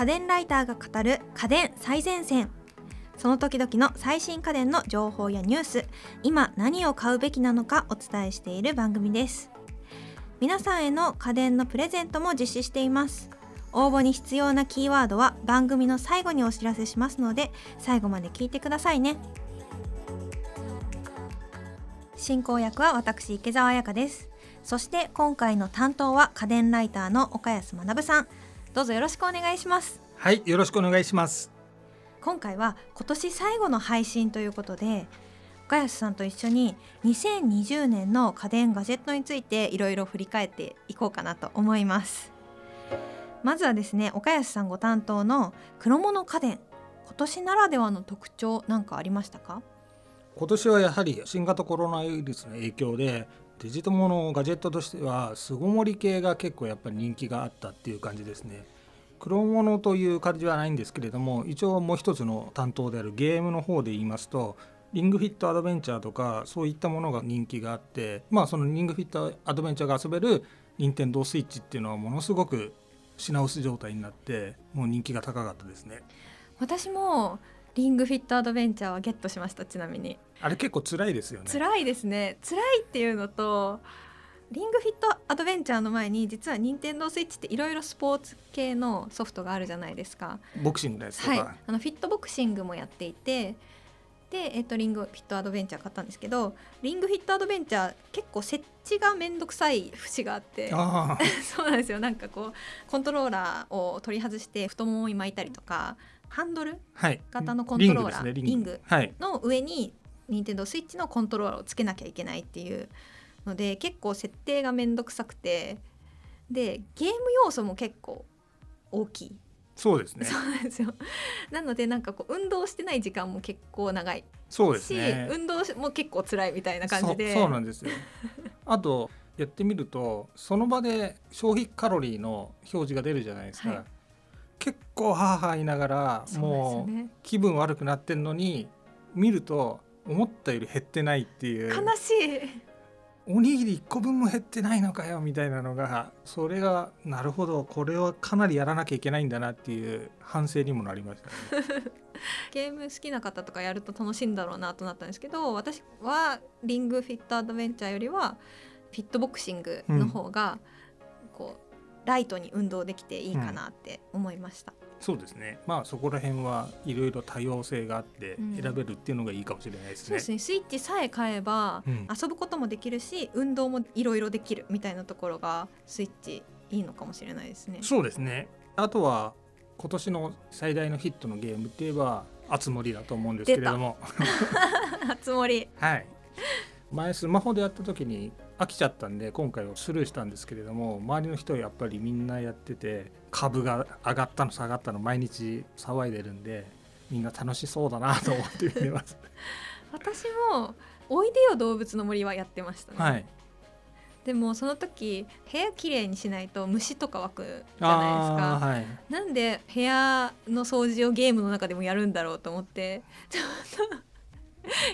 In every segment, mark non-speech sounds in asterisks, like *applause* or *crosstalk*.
家電ライターが語る家電最前線。その時々の最新家電の情報やニュース。今何を買うべきなのかお伝えしている番組です。皆さんへの家電のプレゼントも実施しています。応募に必要なキーワードは番組の最後にお知らせしますので最後まで聞いてくださいね。進行役は私池澤彩香です。そして今回の担当は家電ライターの岡安学さん。どうぞよろしくお願いします。はいよろしくお願いします。今回は今年最後の配信ということで岡安さんと一緒に2020年の家電ガジェットについていろいろ振り返っていこうかなと思います。まずはですね岡安さんご担当の黒物家電今年ならではの特徴なんかありましたか？今年はやはり新型コロナウイルスの影響でデジタルものガジェットとしては巣ごもり系が結構やっぱり人気があったっていう感じですね。黒物という感じはないんですけれども一応もう一つの担当であるゲームの方で言いますとリングフィットアドベンチャーとかそういったものが人気があってまあそのリングフィットアドベンチャーが遊べる任天堂スイッチっていうのはものすごく品薄状態になってもう人気が高かったですね私もリングフィットアドベンチャーはゲットしましたちなみに。あれ結構辛いですよね。辛いですね。辛いっていうのとリングフィットアドベンチャーの前に実は任天堂スイッチっていろいろスポーツ系のソフトがあるじゃないですか。ボクシングのやつとか、はい、あのフィットボクシングもやっていてで、えっと、リングフィットアドベンチャー買ったんですけどリングフィットアドベンチャー結構設置が面倒くさい節があって *laughs* そうなんですよ。なんかこうコントローラーを取り外して太ももに巻いたりとかハンドル型のコントローラー、はい、リングの上に任天堂スイッチのコントローラーをつけなきゃいけないっていうので結構設定が面倒くさくてでゲーム要素も結構大きいそうですね。そうなんですよ。なのでなんかこう運動してない時間も結構長い。そうですね。運動も結構辛いみたいな感じで。そうなんですよ。*laughs* あとやってみるとその場で消費カロリーの表示が出るじゃないですか、はい。結構ハーハー言いながら、もう気分悪くなってんのに見ると思ったより減ってないっていう。悲しいおにぎり1個分も減ってないのかよみたいなのがそれがなるほどこれはかなりやらなきゃいけないんだなっていう反省にもなりましたね。*laughs* ゲーム好きな方とかやると楽しいんだろうなとなったんですけど私はリングフィットアドベンチャーよりはフィットボクシングの方がうん、ライトに運動できていいかなって思いました、うん、そうですね。まあそこら辺はいろいろ多様性があって選べるっていうのがいいかもしれないですね、うん、そうですね。スイッチさえ買えば遊ぶこともできるし、運動もいろいろできるみたいなところがスイッチいいのかもしれないですね。そうですね。あとは今年の最大のヒットのゲームって言えばあつ森だと思うんですけれども。あつ森はい。前スマホでやった時に飽きちゃったんで今回はスルーしたんですけれども周りの人はやっぱりみんなやってて株が上がったの下がったの毎日騒いでるんでみんな楽しそうだなと思って見てます。*laughs* 私も「おいでよ動物の森」はやってましたね、はい、でもその時部屋きれいにしないと虫とか湧くじゃないですか、はい、なんで部屋の掃除をゲームの中でもやるんだろうと思ってちょっと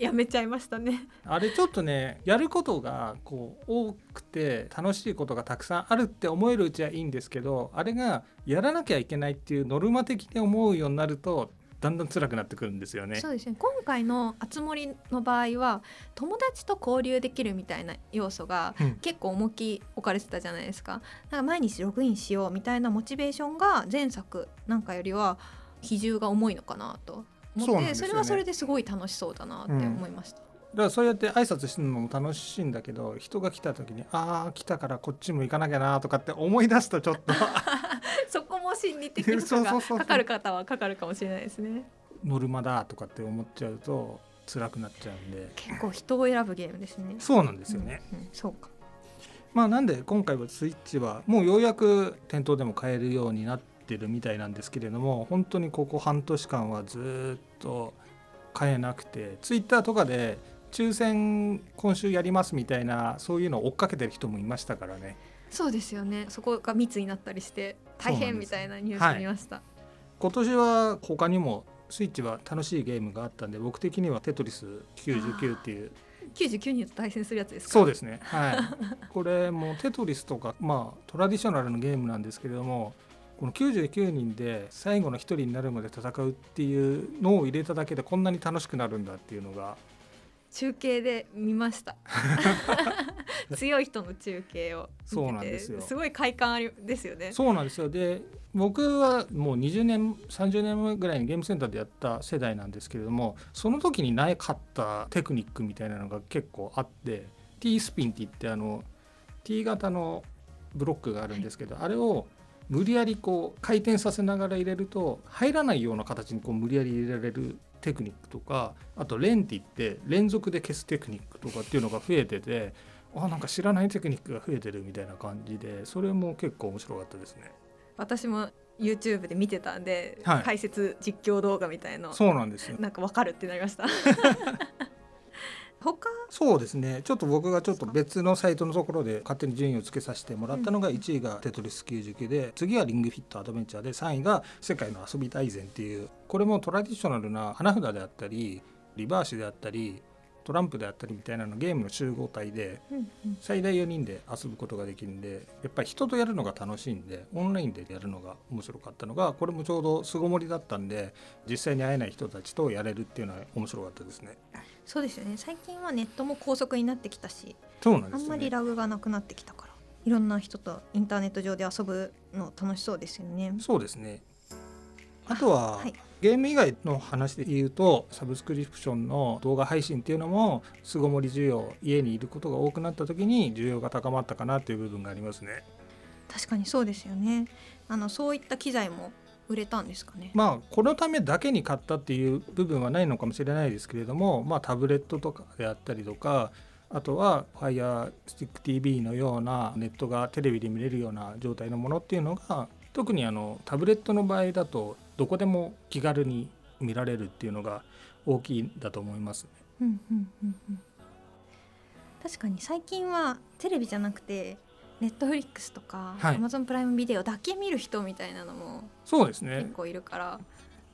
やめちゃいましたねあれちょっとねやることがこう多くて楽しいことがたくさんあるって思えるうちはいいんですけどあれがやらなきゃいけないっていうノルマ的に思うようになるとだんだん辛くなってくるんですよね。そうですね。今回のあつ森の場合は友達と交流できるみたいな要素が結構重き置かれてたじゃないですか。うん、なんか毎日ログインしようみたいなモチベーションが前作なんかよりは比重が重いのかなと思ってそ,、れはそれですごい楽しそうだなって思いました。だからそうやって挨拶するのも楽しいんだけど人が来た時にああ来たからこっちも行かなきゃなとかって思い出すとちょっと。*laughs* そこも心理的な負がかかる方はかかるかもしれないですね。ノルマだとかって思っちゃうと辛くなっちゃうんで。結構人を選ぶゲームですね。そうなんですよね、うんうん、そうか。まあなんで今回はスイッチはもうようやく店頭でも買えるようになってるみたいなんですけれども本当にここ半年間はずっと買えなくてツイッターとかで抽選今週やりますみたいなそういうのを追っかけてる人もいましたからね。そうですよね。そこが密になったりして大変みたいなニュース見ました、はい、今年は他にもスイッチは楽しいゲームがあったんで僕的にはテトリス99っていう。99人と対戦するやつですか？そうですね。はい。これもテトリスとかまあトラディショナルのゲームなんですけれどもこの99人で最後の1人になるまで戦うっていうのを入れただけでこんなに楽しくなるんだっていうのが。中継で見ました。*laughs* 強い人の中継をそうなんですよ。すごい快感ありですよね。そうなんですよ。で僕はもう20年30年前ぐらいにゲームセンターでやった世代なんですけれどもその時になかったテクニックみたいなのが結構あって T スピンって言ってあの T 型のブロックがあるんですけど、はい、あれを無理やりこう回転させながら入れると入らないような形にこう無理やり入れられるテクニックとかあとレンって言って連続で消すテクニックとかっていうのが増えててあなんか知らないテクニックが増えてるみたいな感じでそれも結構面白かったですね。私も YouTube で見てたんで、はい、解説実況動画みたいのそうなんですよ。なんかわかるってなりました *laughs* 他？そうですね。ちょっと僕がちょっと別のサイトのところで勝手に順位をつけさせてもらったのが1位が「テトリス99」で次は「リングフィットアドベンチャー」で3位が「世界の遊び大全」っていうこれもトラディショナルな花札であったりリバーシであったりトランプであったりみたいなのゲームの集合体で最大4人で遊ぶことができるんでやっぱり人とやるのが楽しいんでオンラインでやるのが面白かったのがこれもちょうど巣ごもりだったんで実際に会えない人たちとやれるっていうのは面白かったですね。そうですよね。最近はネットも高速になってきたしそうなんです、ね、あんまりラグがなくなってきたからいろんな人とインターネット上で遊ぶの楽しそうですよね。そうですね。あとは、はい、ゲーム以外の話で言うとサブスクリプションの動画配信っていうのも巣ごもり需要家にいることが多くなった時に需要が高まったかなっていう部分がありますね。確かにそうですよね。あのそういった機材も売れたんですかね？まあこのためだけに買ったっていう部分はないのかもしれないですけれども、まあ、タブレットとかであったりとかあとは FirestickTV のようなネットがテレビで見れるような状態のものっていうのが特にあのタブレットの場合だとどこでも気軽に見られるっていうのが大きいんだと思います、ね、うんうんうんうん、確かに最近はテレビじゃなくてネットフリックスとかアマゾンプライムビデオだけ見る人みたいなのもそうですね。結構いるから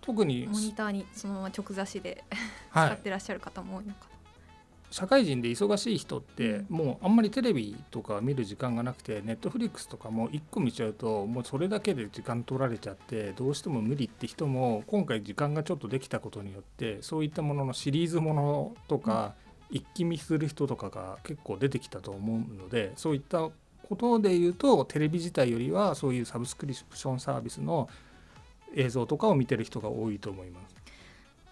特にモニターにそのまま直差しで使ってらっしゃる方も多いのかな、社会人で忙しい人ってもうあんまりテレビとか見る時間がなくてネットフリックスとかも1個見ちゃうともうそれだけで時間取られちゃってどうしても無理って人も今回時間がちょっとできたことによってそういったもののシリーズものとか一気見する人とかが結構出てきたと思うのでそういったことで言うとテレビ自体よりはそういうサブスクリプションサービスの映像とかを見てる人が多いと思います。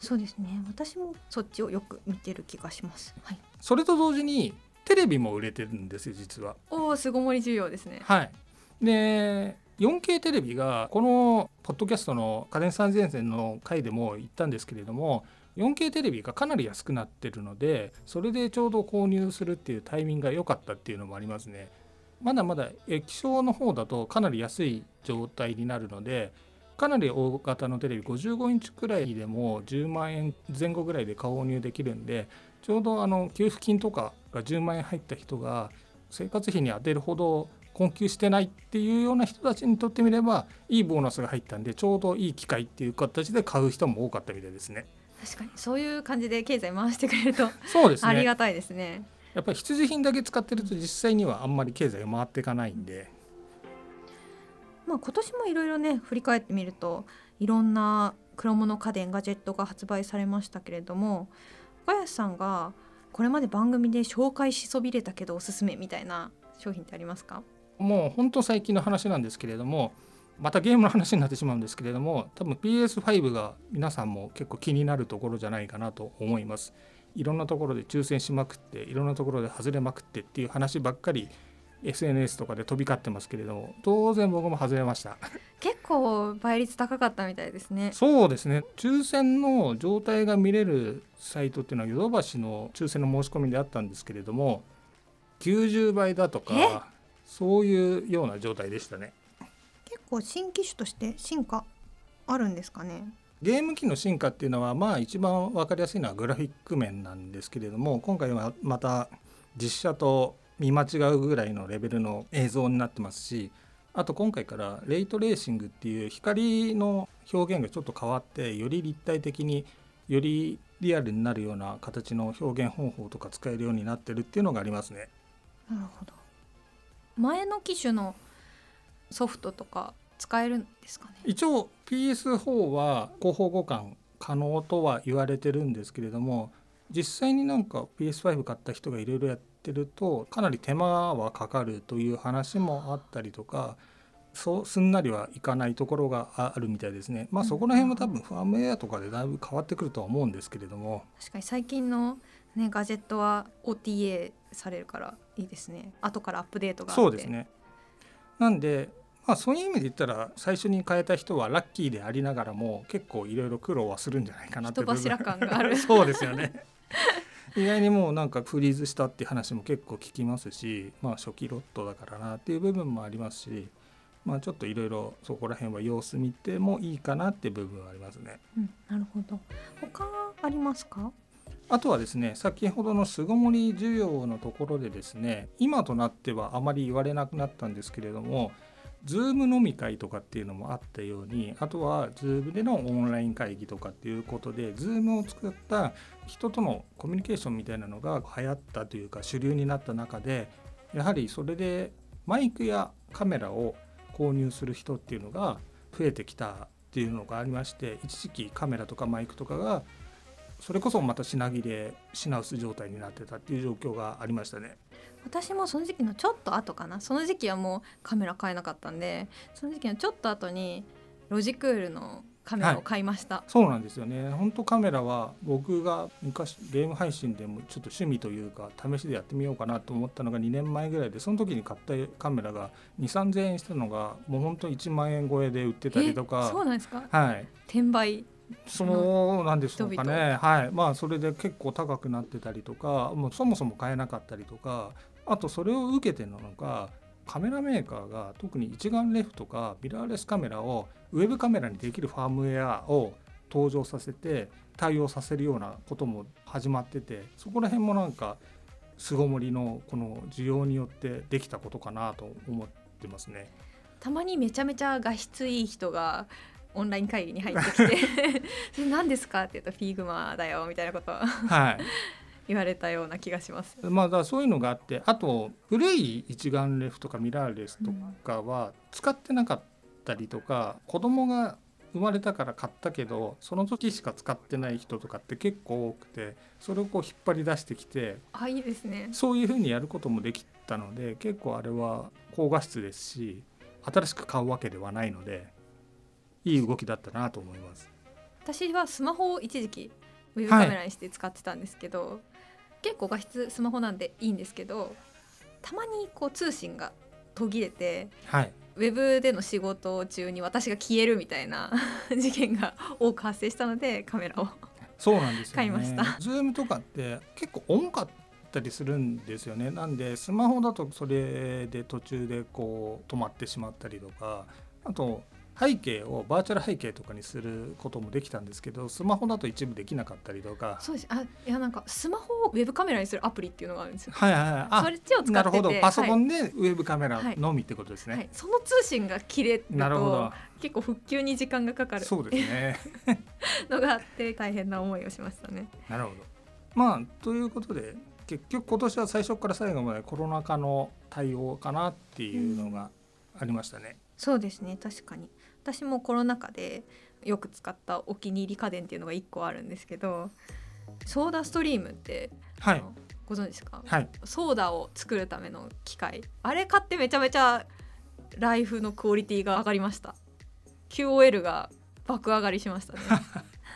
そうですね。私もそっちをよく見てる気がします、はい、それと同時にテレビも売れてるんですよ実は。おお巣ごもり需要ですね。はい。で 4K テレビがこのポッドキャストの家電最前線の回でも言ったんですけれども 4K テレビがかなり安くなってるのでそれでちょうど購入するっていうタイミングが良かったっていうのもありますねまだまだ液晶の方だとかなり安い状態になるのでかなり大型のテレビ55インチくらいでも10万円前後ぐらいで購入できるんでちょうどあの給付金とかが10万円入った人が生活費に充てるほど困窮してないっていうような人たちにとってみればいいボーナスが入ったんでちょうどいい機会っていう形で買う人も多かったみたいですね。確かにそういう感じで経済回してくれるとそうです、ね、ありがたいですね。やっぱり必需品だけ使ってると実際にはあんまり経済が回っていかないんで。まあ、今年もいろいろね振り返ってみるといろんな黒物家電ガジェットが発売されましたけれども岡安さんがこれまで番組で紹介しそびれたけどおすすめみたいな商品ってありますか？もう本当最近の話なんですけれどもまたゲームの話になってしまうんですけれども多分 PS5 が皆さんも結構気になるところじゃないかなと思います。いろんなところで抽選しまくっていろんなところで外れまくってっていう話ばっかり SNS とかで飛び交ってますけれども当然僕も外れました。結構倍率高かったみたいですね。そうですね。抽選の状態が見れるサイトっていうのはヨドバシの抽選の申し込みであったんですけれども90倍だとかそういうような状態でしたね。結構新機種として進化あるんですかねゲーム機の進化っていうのはまあ一番分かりやすいのはグラフィック面なんですけれども今回はまた実写と見間違うぐらいのレベルの映像になってますしあと今回からレイトレーシングっていう光の表現がちょっと変わってより立体的によりリアルになるような形の表現方法とか使えるようになってるっていうのがありますね。なるほど前の機種のソフトとか使えるんですかね？一応 PS4 は広報互換可能とは言われてるんですけれども実際になんか PS5 買った人がいろいろやってるとかなり手間はかかるという話もあったりとかそうすんなりはいかないところがあるみたいですね。まあそこら辺は多分ファームウェアとかでだいぶ変わってくるとは思うんですけれども。確かに最近の、ね、ガジェットは OTA されるからいいですね。後からアップデートがそうですね。なんでまあそういう意味で言ったら最初に変えた人はラッキーでありながらも結構いろいろ苦労はするんじゃないかなって人柱感がある。*laughs* そうですよね。意外にもうなんかフリーズしたっていう話も結構聞きますしまあ初期ロットだからなっていう部分もありますしまあちょっといろいろそこら辺は様子見てもいいかなっていう部分はありますね。うん、なるほど。他ありますか？あとはですね先ほどの巣ごもり需要のところでですね今となってはあまり言われなくなったんですけれども Zoom 飲み会とかっていうのもあったようにあとは Zoom でのオンライン会議とかっていうことで Zoom を使った人とのコミュニケーションみたいなのが流行ったというか主流になった中でやはりそれでマイクやカメラを購入する人っていうのが増えてきたっていうのがありまして一時期カメラとかマイクとかがそれこそまた品切れ品薄状態になってたっていう状況がありましたね。私もその時期のちょっと後かな。その時期はもうカメラ買えなかったんでその時期のちょっと後にロジクールのカメラを買いました、はい、そうなんですよね。本当カメラは僕が昔ゲーム配信でもちょっと趣味というか試しでやってみようかなと思ったのが2年前ぐらいでその時に買ったカメラが2 3 0 0 0円したのがもう本当1万円超えで売ってたりとか。そうなんですか？はい。転売そうなんでしょうかねはい。まあそれで結構高くなってたりとかもうそもそも買えなかったりとかあとそれを受けてなのかカメラメーカーが特に一眼レフとかミラーレスカメラをウェブカメラにできるファームウェアを登場させて対応させるようなことも始まっててそこら辺もなんか巣ごもりのこの需要によってできたことかなと思ってますね。たまにめちゃめちゃ画質いい人がオンライン会議に入ってきて「*laughs* 何ですか?」って言うと「フィーグマだよ」みたいなことはい言われたような気がします。まあ、だそういうのがあってあと古い一眼レフとかミラーレスとかは使ってなかったりとか、うん、子供が生まれたから買ったけどその時しか使ってない人とかって結構多くてそれをこう引っ張り出してきてあいいですねそういうふうにやることもできたので結構あれは高画質ですし新しく買うわけではないのでいい動きだったなと思います。私はスマホを一時期ウェブカメラにして使ってたんですけど、はい、結構画質スマホなんでいいんですけどたまにこう通信が途切れて、はい、ウェブでの仕事中に私が消えるみたいな *laughs* 事件が多く発生したのでカメラをそうなんですよ、ね、買いました。 Zoom とかって結構重かったりするんですよね。なんでスマホだとそれで途中でこう止まってしまったりとかあと背景をバーチャル背景とかにすることもできたんですけどスマホだと一部できなかったりとか。そうです。あいやなんかスマホをウェブカメラにするアプリっていうのがあるんですよ。はいはいはい。あそれっちを使ってなるほど。パソコンでウェブカメラのみってことですね、はい。はい、その通信が切れると結構復旧に時間がかかる。そうですね。*laughs* のがあって大変な思いをしましたね。なるほど。まあということで結局今年は最初から最後までコロナ禍の対応かなっていうのがありましたね、うん、そうですね。確かに私もコロナ禍でよく使ったお気に入り家電っていうのが1個あるんですけどソーダストリームって、はい、ご存知ですか、はい、ソーダを作るための機械。あれ買ってめちゃめちゃライフのクオリティが上がりました。QOL が爆上がりしましたね。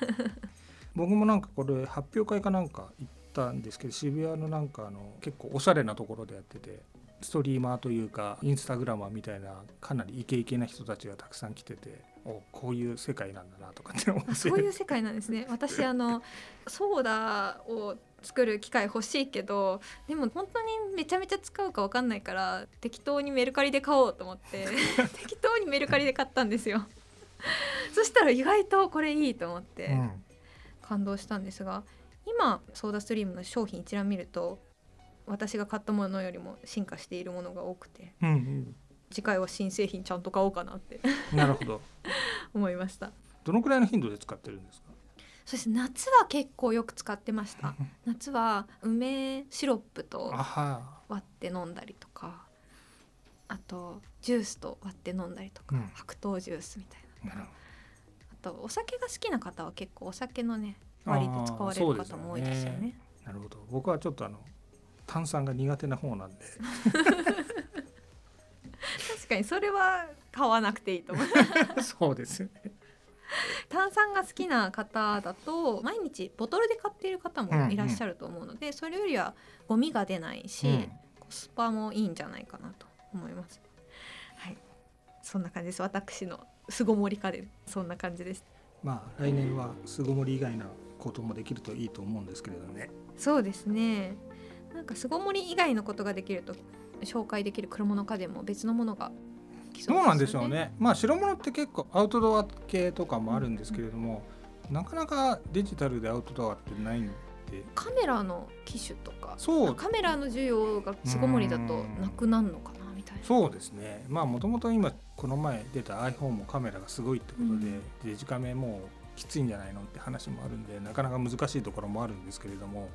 *laughs* 僕もなんかこれ発表会かなんか行ったんですけど渋谷のなんかあの結構おしゃれなところでやっててストリーマーというかインスタグラマーみたいなかなりイケイケな人たちがたくさん来てておこういう世界なんだなとかって思って。そういう世界なんですね。私あのソーダを作る機械欲しいけどでも本当にめちゃめちゃ使うか分かんないから適当にメルカリで買おうと思って *laughs* 適当にメルカリで買ったんですよ。そしたら意外とこれいいと思って感動したんですが、今ソーダストリームの商品一覧見ると私が買ったものよりも進化しているものが多くて、うんうん、次回は新製品ちゃんと買おうかなって *laughs* なるほど。*laughs* 思いました。どのくらいの頻度で使ってるんですか？そして夏は結構よく使ってました。夏は梅シロップと割って飲んだりとかあとジュースと割って飲んだりとか、うん。白桃ジュースみたいな。なあとお酒が好きな方は結構お酒のね割りで使われる方も多いですよね。どなるほど。僕はちょっとあの炭酸が苦手な方なんで確かにそれは買わなくていいと思うそうですよね炭酸が好きな方だと毎日ボトルで買っている方もいらっしゃると思うので、それよりはゴミが出ないし、うんコスパもいいんじゃないかなと思います。はい、そんな感じです。私の巣ごもり家電そんな感じです。まあ来年は巣ごもり以外のこともできるといいと思うんですけれどねそうですね。なんか巣ごもり以外のことができると紹介できる車の家電も別のものが来そうなんでしょうね。まあ白物って結構アウトドア系とかもあるんですけれども、なかなかデジタルでアウトドアってないんで。カメラの機種とかそうカメラの需要が巣ごもりだとなくなるのかなみたいな。そうですね。まあもともと今この前出た iPhone もカメラがすごいってことで、うんデジカメもうきついんじゃないのって話もあるんでなかなか難しいところもあるんですけれども。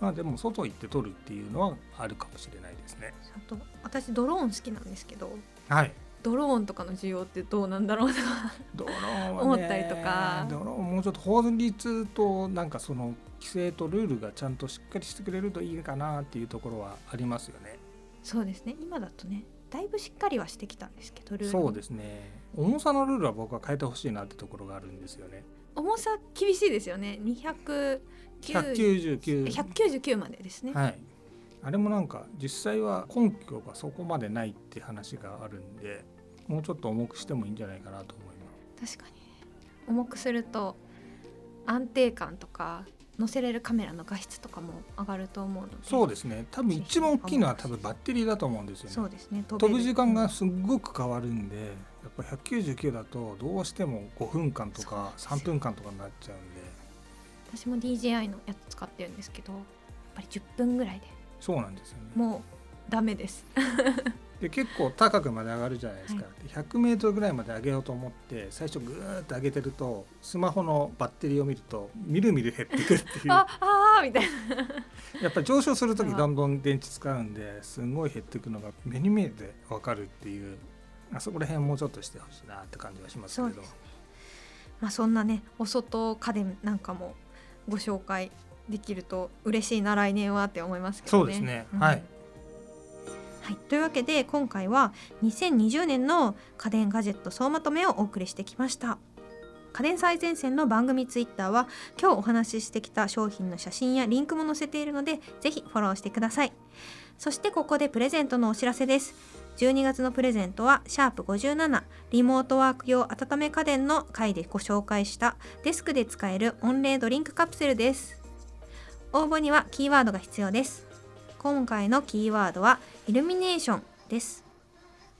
まあでも外行って撮るっていうのはあるかもしれないですね。あと私ドローン好きなんですけどはい。ドローンとかの需要ってどうなんだろうとかドローンはね思ったりとかドローンもうちょっと法律となんかその規制とルールがちゃんとしっかりしてくれるといいかなっていうところはありますよね。そうですね今だとねだいぶしっかりはしてきたんですけどそうですね。重さのルールは僕は変えてほしいなってところがあるんですよね。重さ厳しいですよね200 199 199までですね、はい。あれもなんか実際は根拠がそこまでないって話があるんで、もうちょっと重くしてもいいんじゃないかなと思います。確かに重くすると安定感とか載せれるカメラの画質とかも上がると思うのでそうですね。多分一番大きいのは多分バッテリーだと思うんですよね。そうですね飛飛ぶ時間がすっごく変わるんで199だとどうしても5分間とか3そうなんですよ。分間とかになっちゃうんで。私も DJI のやつ使ってるんですけどやっぱり10分ぐらいで。そうなんですよね。もうダメです。で結構高くまで上がるじゃないですか、はで 100m ぐらいまで上げようと思って最初ぐーっと上げてるとスマホのバッテリーを見るとみるみる減ってくっていう。ああーみたいな。やっぱり上昇する時どんどん電池使うんですごい減っていくのが目に見えて分かるっていうあそこら辺もうちょっとしてほしいなって感じはしますけれどまあそんなねお外家電なんかもご紹介できると嬉しいな来年はって思いますけどね。そうですね、うん。はい。はい、というわけで今回は2020年の家電ガジェット総まとめをお送りしてきました。家電最前線の番組ツイッターは今日お話ししてきた商品の写真やリンクも載せているのでぜひフォローしてください。そしてここでプレゼントのお知らせです12月のプレゼントはシャープ57リモートワーク用温め家電の回でご紹介したデスクで使える温冷ドリンクカプセルです。応募にはキーワードが必要です。今回のキーワードはイルミネーションです。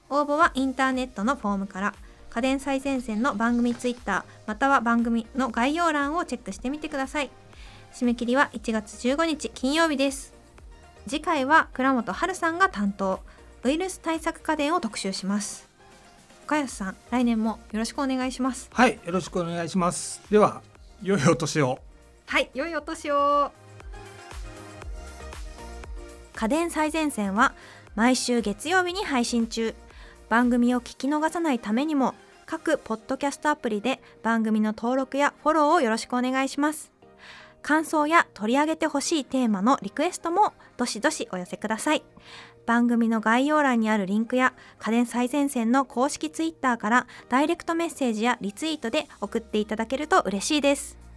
応募はインターネットのフォームから家電最前線の番組ツイッターまたは番組の概要欄をチェックしてみてください。締め切りは1月15日金曜日です。次回は倉本春さんが担当。ウイルス対策家電を特集します。岡安さん来年もよろしくお願いします。はいよろしくお願いします。では良いお年を。はい良いお年を。家電最前線は毎週月曜日に配信中。番組を聞き逃さないためにも各ポッドキャストアプリで番組の登録やフォローをよろしくお願いします。感想や取り上げてほしいテーマのリクエストもどしどしお寄せください番組の概要欄にあるリンクや家電最前線の公式ツイッターからダイレクトメッセージやリツイートで送っていただけると嬉しいです。